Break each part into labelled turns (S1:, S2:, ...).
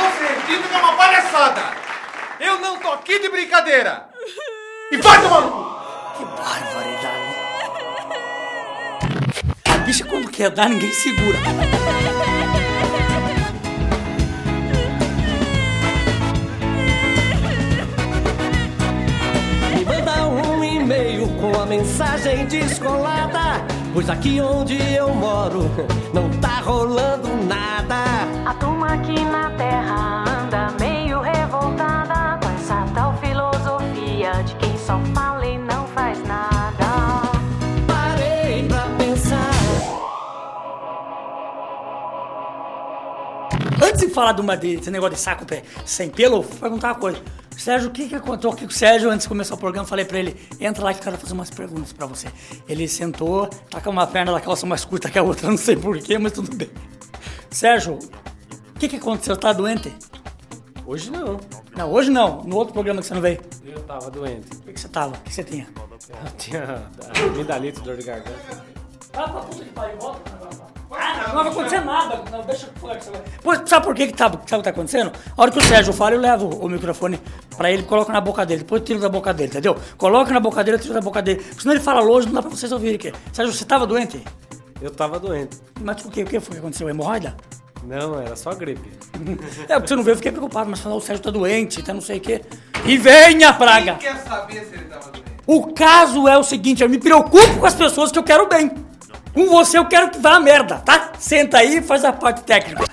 S1: não se repita que é uma palhaçada! Eu não tô aqui de brincadeira! E vai tomar no cu!
S2: Que barbaridade. A bicha quando quer dar, ninguém segura.
S3: Me manda um e-mail com a mensagem descolada. Pois aqui onde eu moro não tá rolando nada.
S4: A turma aqui na
S2: Antes de falar de uma de- desse negócio de saco pé sem pelo, eu vou perguntar uma coisa. Sérgio, o que que aconteceu aqui com o Sérgio antes de começar o programa? Falei pra ele, entra lá que eu quero fazer umas perguntas pra você. Ele sentou, tá com uma perna da calça mais curta que a outra, não sei porquê, mas tudo bem. Sérgio, o que que aconteceu? Tá doente?
S5: Hoje não.
S2: Não, hoje não. No outro programa que você não veio.
S5: Eu tava doente.
S2: O que que você tava? O que você tinha?
S5: Eu tinha amidalite, dor de garganta.
S2: Ah, pra puta que pariu, volta lá. Ah, não, vai acontecer nada. Não, deixa sabe por que que tá, sabe o que tá acontecendo? A hora que o Sérgio fala, eu levo o microfone pra ele, coloco na boca dele, depois eu tiro da boca dele, entendeu? Coloco na boca dele, eu tiro da boca dele. Senão ele fala longe, não dá pra vocês ouvirem. Que... Sérgio, você tava doente?
S5: Eu tava doente.
S2: Mas o que, o que foi que aconteceu? Hemorroida?
S5: Não, era só gripe.
S2: É, porque você não veio, eu fiquei preocupado, mas falou, o Sérgio tá doente, tá não sei o quê. E vem a praga!
S1: Quem quer saber se ele tava doente?
S2: O caso é o seguinte, eu me preocupo com as pessoas que eu quero bem. Com você eu quero que vá a merda, tá? Senta aí e faz a parte técnica.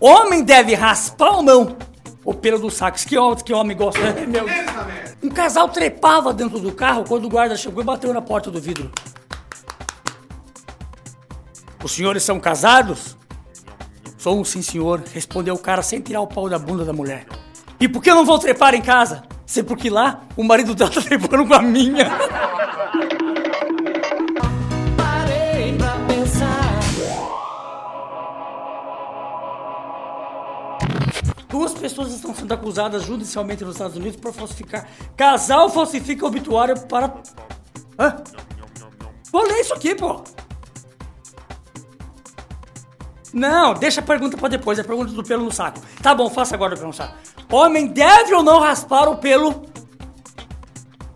S2: Homem deve raspar ou não o pelo do saco? Que homem, que homem gosta, né? Meu.
S1: Na merda!
S2: Um casal trepava dentro do carro quando o guarda chegou e bateu na porta do vidro. Os senhores são casados? Sou um sim, senhor, respondeu o cara sem tirar o pau da bunda da mulher. E por que não vou trepar em casa? Sei porque lá o marido dela tá trepando com a minha.
S3: Parei pra pensar.
S2: Duas pessoas estão sendo acusadas judicialmente nos Estados Unidos por falsificar. Casal falsifica obituário para. Hã? Vou ler isso aqui, pô! Não, deixa a pergunta pra depois, é a pergunta do pelo no saco. Tá bom, faça agora o pelo no saco. Homem deve ou não raspar o pelo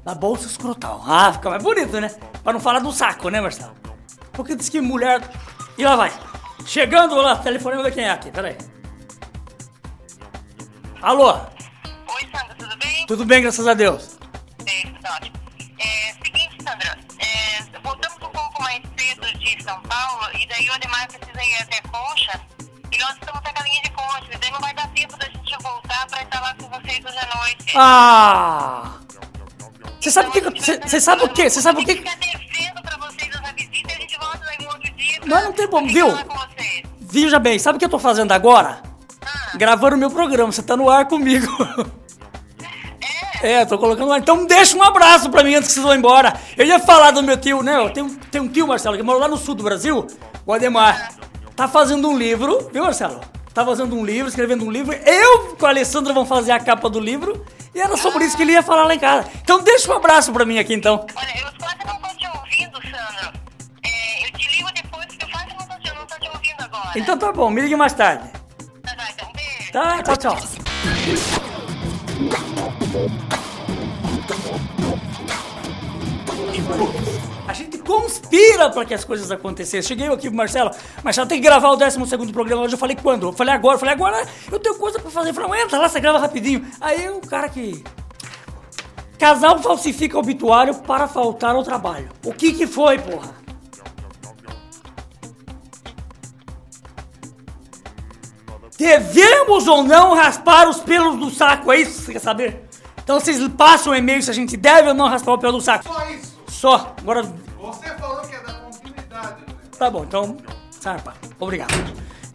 S2: da bolsa escrotal? Ah, fica mais bonito, né? Pra não falar do saco, né, Marcelo? Porque diz que mulher. E lá vai. Chegando lá, telefonema de quem é aqui? Peraí. Alô?
S6: Oi, Sandra, tudo bem?
S2: Tudo bem, graças a Deus.
S6: Tudo ótimo. É, seguinte, Sandra, é, voltamos um pouco mais cedo de São Paulo e daí o Ademar precisa ir até Concha nós estamos na caminha de daí não vai dar tempo da gente voltar para estar lá com vocês hoje à noite.
S2: Ah! Você sabe o que. Você sabe o que? Você sabe o que.
S6: devendo para vocês essa visita e a gente volta daí um outro dia.
S2: Não, não tem como,
S6: pra
S2: viu? Veja bem, sabe o que eu tô fazendo agora?
S6: Ah,
S2: Gravando o meu programa, você tá no ar comigo.
S6: é?
S2: É, tô colocando ar. Então deixa um abraço pra mim antes que vocês vão embora. Eu ia falar do meu tio, né? Eu tenho, tenho um tio, Marcelo, que mora lá no sul do Brasil, o Ademar. Tá fazendo um livro, viu, Marcelo? Tá fazendo um livro, escrevendo um livro. Eu com a Alessandra vamos fazer a capa do livro. E era sobre isso que ele ia falar lá em casa. Então deixa um abraço pra mim aqui, então.
S6: Olha, eu quase não tô te ouvindo, Sandra. É, eu te ligo depois, porque eu quase não tô te, não tô te ouvindo agora.
S2: Então tá bom, me ligue mais tarde.
S6: Tá, tá, então beijo.
S2: Tá, tchau, tchau. Conspira para que as coisas acontecessem. Cheguei aqui pro Marcelo, Marcelo tem que gravar o 12 segundo programa hoje. Eu falei quando? Eu falei agora. Eu falei agora eu tenho coisa pra fazer. Eu falei, entra lá, você grava rapidinho. Aí o cara que. Casal falsifica obituário para faltar ao trabalho. O que que foi, porra? Devemos ou não raspar os pelos do saco? É isso que você quer saber? Então vocês passam um e-mail se a gente deve ou não raspar o pelo do saco.
S1: Só isso!
S2: Só. Agora. Tá bom, então. Sarpa. Obrigado.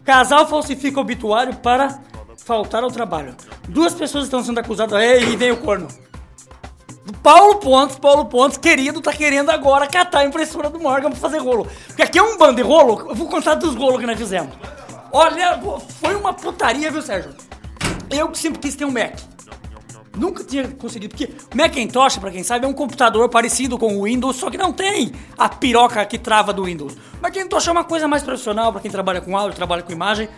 S2: Casal falsifica obituário para faltar ao trabalho. Duas pessoas estão sendo acusadas. Ei, vem o corno. Paulo Pontes, Paulo Pontes, querido, tá querendo agora catar a impressora do Morgan pra fazer rolo. Porque aqui é um bando de rolo, eu vou contar dos rolos que nós fizemos. Olha, foi uma putaria, viu, Sérgio? Eu que sempre quis ter um Mac. Nunca tinha conseguido, porque Macintosh, pra quem sabe, é um computador parecido com o Windows, só que não tem a piroca que trava do Windows. Macintosh é uma coisa mais profissional pra quem trabalha com áudio, trabalha com imagem.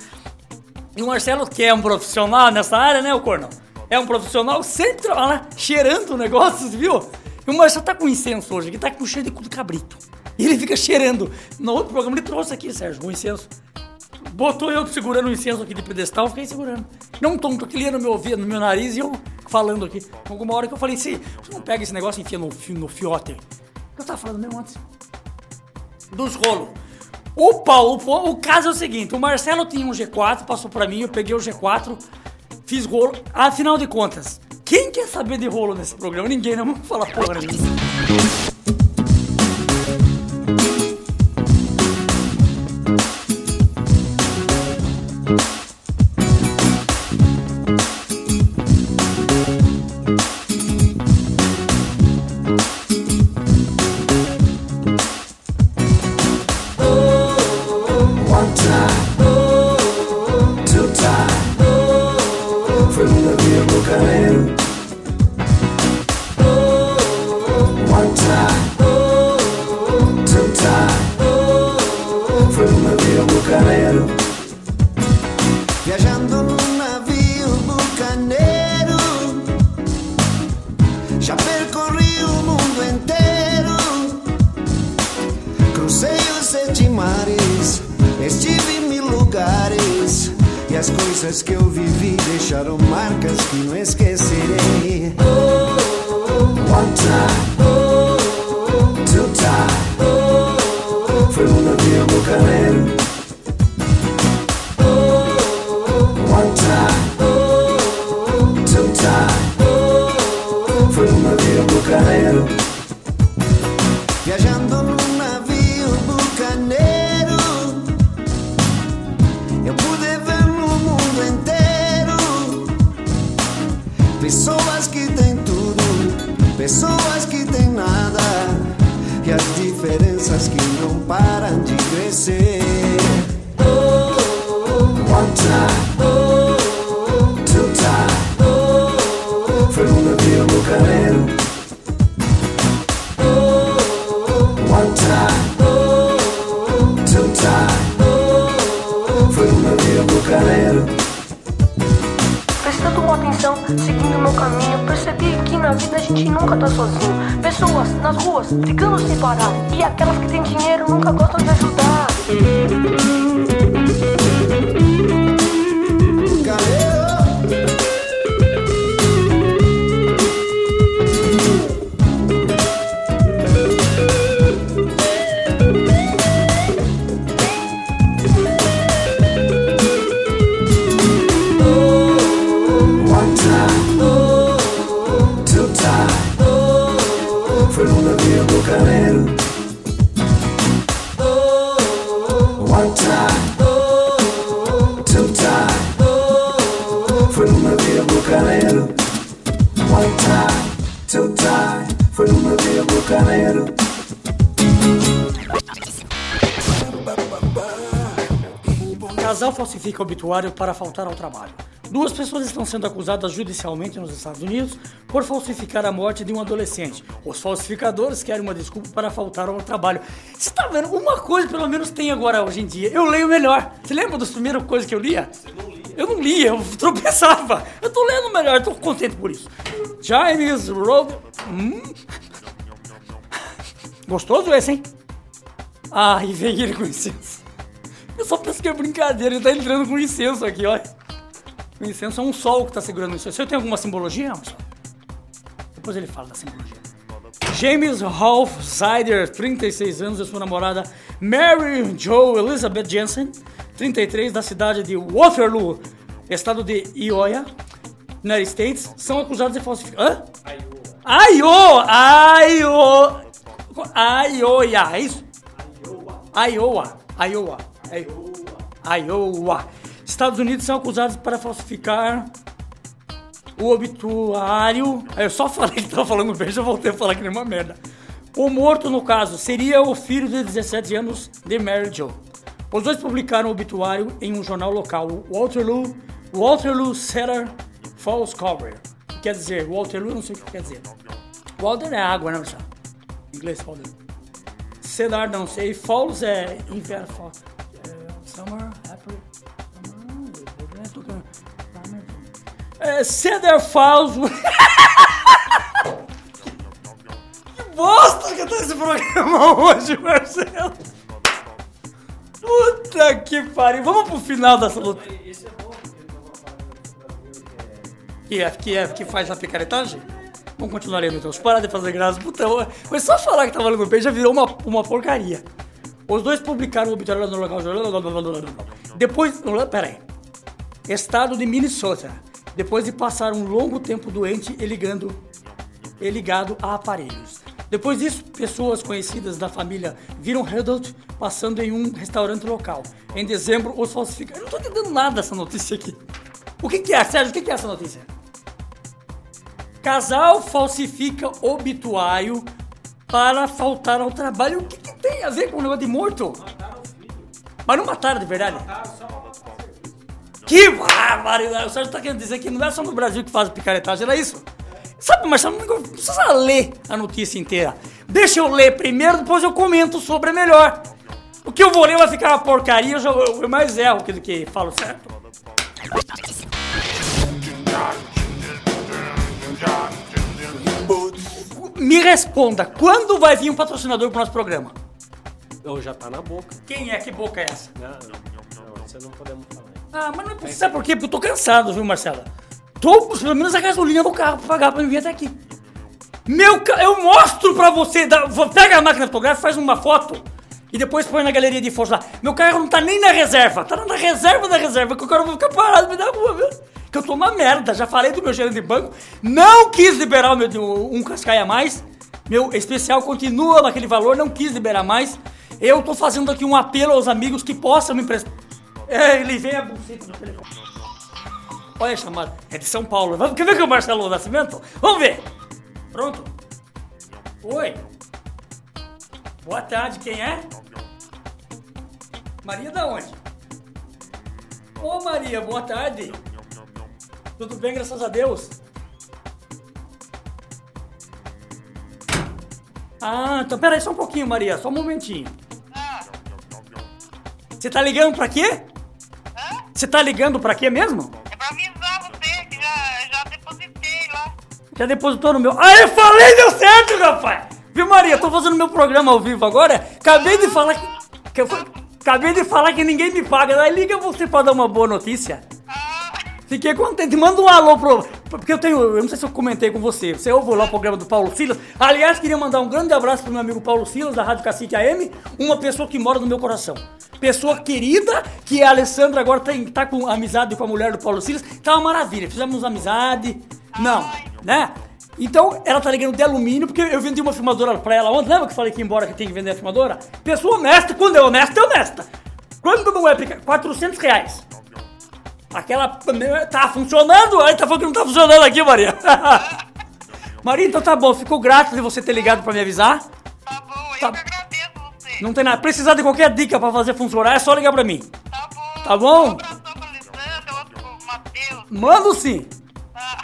S2: E o Marcelo, que é um profissional nessa área, né, o Cornão? É um profissional, sempre trabalha cheirando o negócio, viu? E o Marcelo tá com incenso hoje, que tá com cheiro de cu de cabrito. E ele fica cheirando. No outro programa ele trouxe aqui, Sérgio, o incenso. Botou eu segurando o incenso aqui de pedestal, fiquei segurando. Não tonto, aquele ia no meu ouvido, no meu nariz e eu falando aqui. Alguma hora que eu falei, se você não pega esse negócio e enfia no, no fiote. Eu tava falando mesmo antes. Dos rolos. O Paulo, o caso é o seguinte, o Marcelo tinha um G4, passou pra mim, eu peguei o G4, fiz rolo. Afinal de contas, quem quer saber de rolo nesse programa? Ninguém, não vamos falar porra nenhuma.
S7: Deixaram marcas que não esquecerei
S8: One time, two Via Bucanero.
S7: Viajando num navio bucaneiro Eu pude ver no mundo inteiro Pessoas que têm tudo Pessoas
S9: brigando sem parar, e aquelas que têm dinheiro nunca gostam de ajudar.
S2: Casal falsifica obituário para faltar ao trabalho. Duas pessoas estão sendo acusadas judicialmente nos Estados Unidos por falsificar a morte de um adolescente. Os falsificadores querem uma desculpa para faltar ao trabalho. Você tá vendo? Uma coisa pelo menos tem agora hoje em dia. Eu leio melhor. Você lembra das primeiras coisas que eu lia? Eu não lia, eu tropeçava. Eu tô lendo melhor, tô contente por isso. James Road. Hum? Gostoso esse, hein? Ah, e vem ele com incenso. Eu só penso que é brincadeira, ele tá entrando com incenso aqui, olha. O incenso é um sol que tá segurando isso. Você tem alguma simbologia, Emerson? Depois ele fala da simbologia. James Rolf Sider, 36 anos, e sua namorada Mary Jo Elizabeth Jensen, 33, da cidade de Waterloo, estado de Iowa, United States, são acusados de falsificar. Hã? Iowa! Iowa! Iowa! É isso? Iowa. Iowa. Iowa. Iowa. Estados Unidos são acusados para falsificar o obituário. Aí Eu só falei que tava falando bem, já voltei a falar que nem uma merda. O morto, no caso, seria o filho de 17 anos de Mary Jo. Os dois publicaram o obituário em um jornal local, Waterloo, Waterloo Center Falls Cover. que quer dizer. Waterloo não sei o que quer dizer. Water é água, né, Marcelo? Em inglês, water. Cedar não sei. Falls é inverno. É, summer, April. É, Cedar Falls. que bosta que tá esse programa hoje, Marcelo. Puta que pariu. Vamos pro final dessa luta. Que é, que é que faz a picaretagem? Vamos continuar lendo então. Para de fazer graça. Puta, foi só falar que tava lendo bem, já virou uma, uma porcaria. Os dois publicaram o obituário no local. Depois. Pera aí. Estado de Minnesota. Depois de passar um longo tempo doente e ligando e ligado a aparelhos. Depois disso, pessoas conhecidas da família viram Redoubt passando em um restaurante local. Em dezembro, os falsificados. Eu não tô entendendo nada dessa notícia aqui. O que, que é, Sérgio? O que, que é essa notícia? Casal falsifica obituário para faltar ao trabalho. O que, que tem a ver com o negócio de morto? Mas não mataram de verdade? Que barbaridade! O Sérgio tá querendo dizer que não é só no Brasil que faz picaretagem, era isso? Sabe, Marcelo, não precisa ler a notícia inteira. Deixa eu ler primeiro, depois eu comento sobre melhor. O que eu vou ler vai ficar uma porcaria, eu, já, eu, mais erro do que falo certo. Me responda, quando vai vir um patrocinador pro nosso programa?
S5: Ou já tá na boca.
S2: Quem é? Que boca é essa?
S5: Não, não, isso não podemos falar.
S2: Ah, mas não é possível. Sabe por quê? Porque eu tô cansado, viu, Marcela? Tô, pelo menos a gasolina do carro pra pagar pra me vir até aqui. Meu. Eu mostro pra você. dá- Pega a máquina fotográfica, faz uma foto e depois põe na galeria de fotos lá. Meu carro não tá nem na reserva. Tá na reserva da reserva, que o cara vai ficar parado no meio da rua, viu? Que eu tô uma merda. Já falei do meu gerente de banco. Não quis liberar o meu um cascaia a mais. Meu especial continua naquele valor, não quis liberar mais. Eu tô fazendo aqui um apelo aos amigos que possam me emprestar. É, ele vem a buceta no telefone. Olha a chamada. É de São Paulo. Vamos, quer ver que é o Marcelo Nascimento? Vamos ver. Pronto. Oi. Boa tarde, quem é? Maria da onde? Ô Maria, boa tarde. Tudo bem, graças a Deus. Ah, então pera aí só um pouquinho, Maria, só um momentinho. Você tá ligando pra quê? Você tá ligando pra quê mesmo?
S6: É pra avisar você que já, já depositei lá.
S2: Já depositou no meu. Ah, eu falei, deu certo, rapaz! Viu, Maria? Tô fazendo meu programa ao vivo agora. Acabei de falar que. que eu Acabei de falar que ninguém me paga. Daí liga você pra dar uma boa notícia. Fiquei contente. Manda um alô pro. Porque eu tenho. Eu não sei se eu comentei com você. Você ouve lá o programa do Paulo Silas. Aliás, queria mandar um grande abraço pro meu amigo Paulo Silas, da Rádio Cacique AM. Uma pessoa que mora no meu coração. Pessoa querida, que a Alessandra agora tem, tá com amizade com a mulher do Paulo Silas. Tá uma maravilha. Fizemos amizade. Não, né? Então, ela tá ligando de alumínio, porque eu vendi uma filmadora pra ela ontem. Lembra que eu falei que embora que tem que vender a filmadora? Pessoa honesta, quando é honesta, é honesta. Quando não é, pica- 400 reais. Aquela tá funcionando? Aí tá falando que não tá funcionando aqui, Maria. Maria, então tá bom. Fico grato de você ter ligado pra me avisar.
S6: Tá bom, eu
S2: Tá.
S6: que agradeço você.
S2: Não tem nada. Precisar de qualquer dica pra fazer funcionar, é só ligar pra mim.
S6: Tá bom.
S2: Tá bom?
S6: Um abração pra Alessandra, outro pro Matheus.
S2: Mando sim.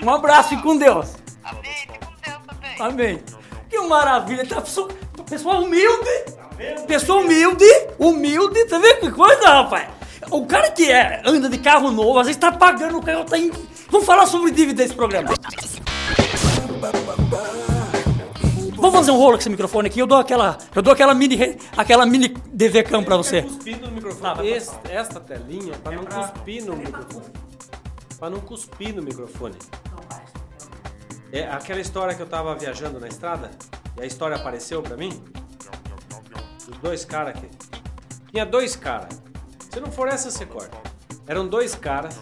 S2: Um abraço e com Deus.
S6: Amém, fique com Deus também.
S2: Amém. Que maravilha. Tá, pessoa, pessoa humilde. Pessoa humilde. Humilde. Tá vendo que coisa, rapaz? O cara que é, anda de carro novo, às vezes tá pagando o carro, tá em... Vamos falar sobre dívida desse programa. Vamos fazer um rolo com esse microfone aqui. Eu dou aquela, eu dou aquela mini, aquela mini DV cam pra você.
S5: Cuspindo no microfone. Esse- esta telinha é pra não cuspir no microfone. Pra não cuspir no microfone. É aquela história que eu tava viajando na estrada e a história apareceu pra mim. Os dois caras aqui. Tinha dois caras. Se não for essa, você corta. Eram dois caras.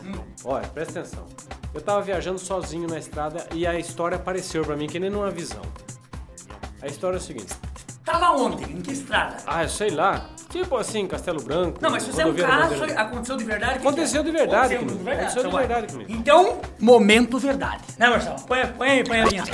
S5: Olha, presta atenção. Eu tava viajando sozinho na estrada e a história apareceu pra mim que nem numa visão. A história é o seguinte.
S2: Tava ontem, em que estrada?
S5: Ah, eu sei lá. Tipo assim, Castelo Branco.
S2: Não, mas se você é um caso, aconteceu de verdade?
S5: Aconteceu de verdade
S2: Aconteceu de
S5: comigo.
S2: verdade.
S5: Aconteceu de
S2: então
S5: verdade comigo.
S2: Então, momento verdade. Né, Marcelo? Põe, põe aí, põe a linha.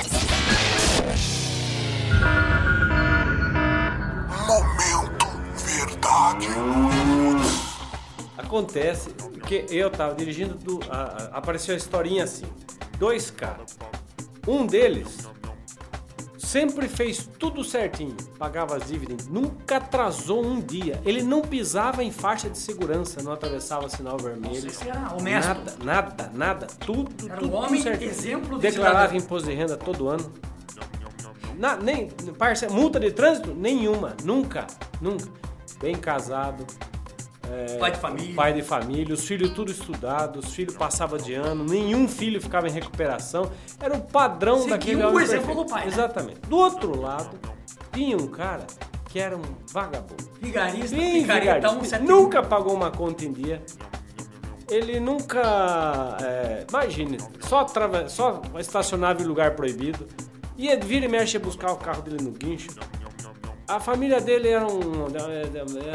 S5: Acontece que eu tava dirigindo, do, a- a- apareceu a historinha assim. Dois caras. Um deles sempre fez tudo certinho, pagava as dívidas, nunca atrasou um dia. Ele não pisava em faixa de segurança, não atravessava sinal vermelho.
S2: esse era honesto.
S5: Nada, nada, nada. Tudo,
S2: Era um
S5: tudo
S2: homem
S5: certinho.
S2: exemplo de
S5: Declarava
S2: cidadão.
S5: imposto de renda todo ano. Na, nem parce, multa de trânsito nenhuma, nunca, nunca. Bem casado,
S2: Pai de família.
S5: pai de família, os filhos tudo estudados, os filhos passavam de ano, nenhum filho ficava em recuperação. Era o padrão
S2: Seguiu
S5: daquele
S2: o
S5: homem
S2: exemplo
S5: perfeito.
S2: do pai, né?
S5: Exatamente. Do outro lado, tinha um cara que era um vagabundo.
S2: Vigarista,
S5: Bem
S2: picareta,
S5: vigarista.
S2: 171.
S5: Nunca pagou uma conta em dia. Ele nunca. é, imagine, só, trava, só estacionava em lugar proibido. Ia vira e mexe buscar o carro dele no guincho. A família dele era um.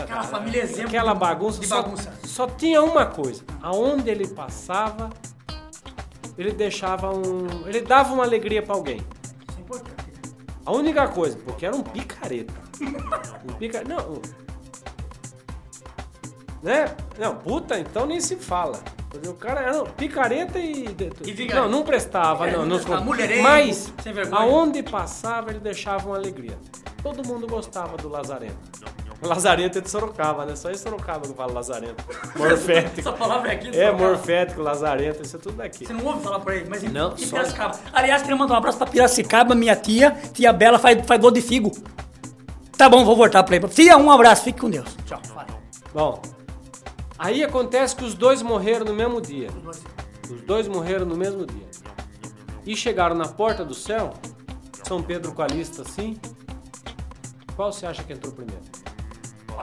S2: Aquela família exemplo
S5: Aquela bagunça.
S2: de
S5: só-
S2: bagunça.
S5: Só, tinha uma coisa. Aonde ele passava, ele deixava um. Ele dava uma alegria pra alguém.
S2: Isso é importante.
S5: A única coisa, porque era um picareta. Um picareta. Não. Né? Não, puta, então nem se fala. O cara era um picareta e.
S2: E vigarista.
S5: não, não prestava,
S2: É,
S5: não.
S2: não
S5: não.
S2: Mulherengo,
S5: Mas, aonde passava, ele deixava uma alegria. Todo mundo gostava do Lazarento. Lazarento é de Sorocaba, né? Só em Sorocaba que fala Lazarento. Morfético.
S2: Essa palavra é aqui.
S5: É,
S2: Sorocaba.
S5: morfético, Lazarento, isso é tudo daqui.
S2: Você não ouve falar por aí, mas em,
S5: Não,
S2: em
S5: só-
S2: Piracicaba. Aliás, queria mandar um abraço pra Piracicaba, minha tia. Tia Bela faz, faz gol de figo. Tá bom, vou voltar pra aí. Tia, um abraço, fique com Deus. Tchau. Valeu.
S5: Bom, aí acontece que os dois morreram no mesmo dia. Os dois morreram no mesmo dia. E chegaram na porta do céu, São Pedro com a lista assim. Qual você acha que entrou primeiro?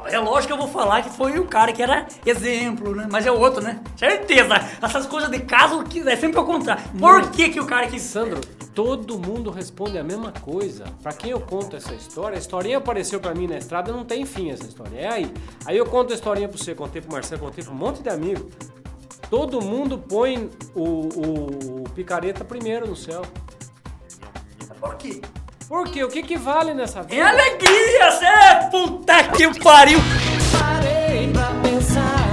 S2: É lógico que eu vou falar que foi o cara que era exemplo, né? Mas é o outro, né? Certeza. Essas coisas de caso é sempre ao contrário. Por que, que o cara que.
S5: Sandro, todo mundo responde a mesma coisa. Pra quem eu conto essa história, a historinha apareceu pra mim na estrada, não tem fim essa história. É aí. Aí eu conto a historinha pra você, contei pro Marcelo, contei pra um monte de amigo. Todo mundo põe o, o- o picareta primeiro no céu.
S2: Por quê?
S5: Por quê? O que que vale nessa vida?
S2: É alegria, cê! Puta que pariu!
S3: Parei pra pensar.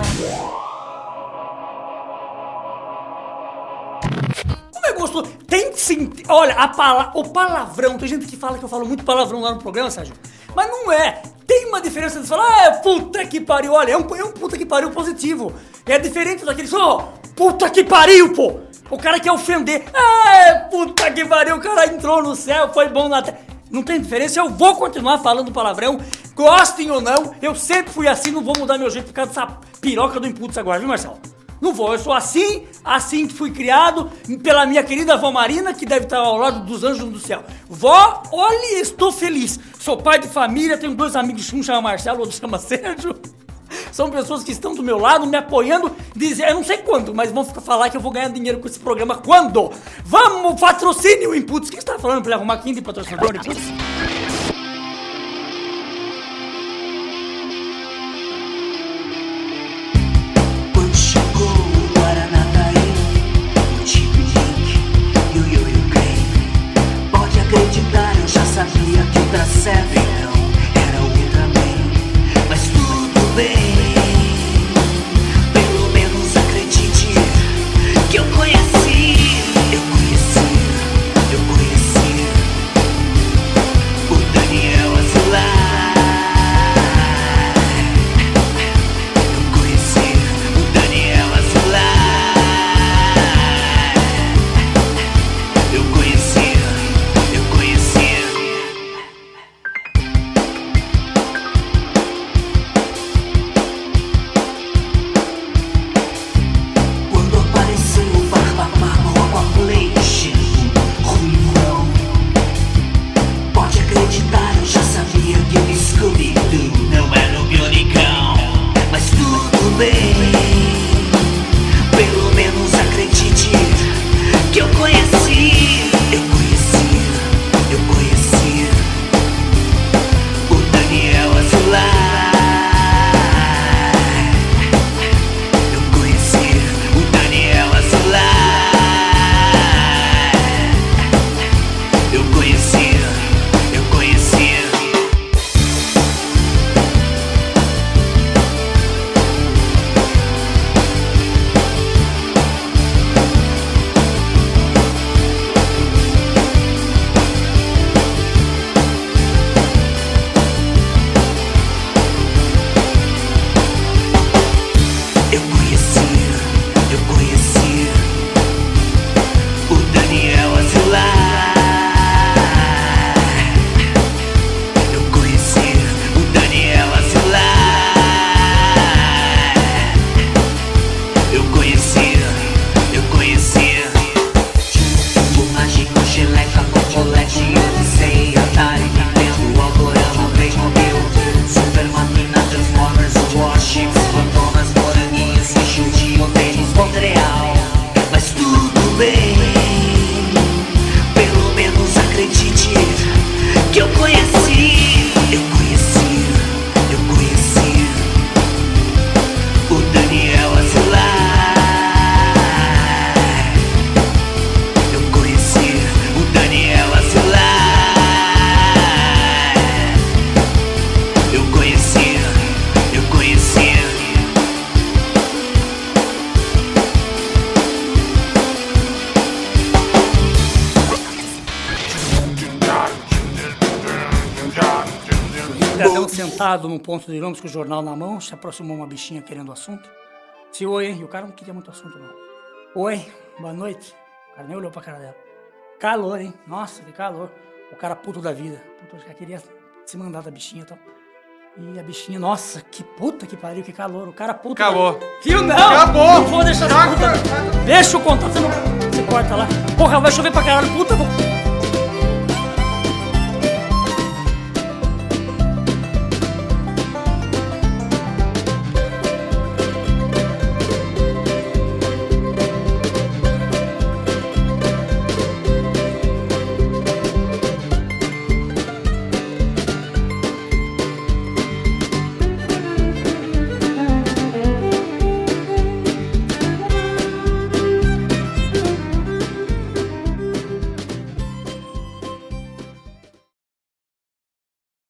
S2: Como é gostoso. Tem sim. Olha, a pala, o palavrão. Tem gente que fala que eu falo muito palavrão lá no programa, Sérgio. Mas não é. Tem uma diferença de falar, ah, puta que pariu. Olha, é um, é um puta que pariu positivo. É diferente daquele só, puta que pariu, pô. O cara quer ofender. Ah, puta que pariu. O cara entrou no céu, foi bom na terra. Não tem diferença, eu vou continuar falando palavrão, gostem ou não, eu sempre fui assim, não vou mudar meu jeito por causa dessa piroca do Impulso agora, viu, Marcelo? Não vou, eu sou assim, assim que fui criado pela minha querida avó Marina, que deve estar ao lado dos anjos do céu. Vó, olha, estou feliz. Sou pai de família, tenho dois amigos, um chama Marcelo, outro chama Sérgio. São pessoas que estão do meu lado, me apoiando, dizer, eu não sei quando, mas vão ficar falar que eu vou ganhar dinheiro com esse programa quando? Vamos, patrocínio Inputs. O que você tá falando ele arrumar 15 patrocinador sentado num ponto de ônibus com o jornal na mão, se aproximou uma bichinha querendo assunto. Se oi, e o cara não queria muito assunto, não. Oi, boa noite. O cara nem olhou pra cara dela. Calor, hein? Nossa, que calor. O cara puto da vida. Puto, já queria se mandar da bichinha e tal. E a bichinha, nossa, que puta que pariu, que calor. O cara puto.
S1: Acabou.
S2: Viu? Não!
S1: Acabou.
S2: Não vou deixar essa puta. Deixa eu contar, você não. Você corta lá. Porra, vai chover pra caralho. Puta.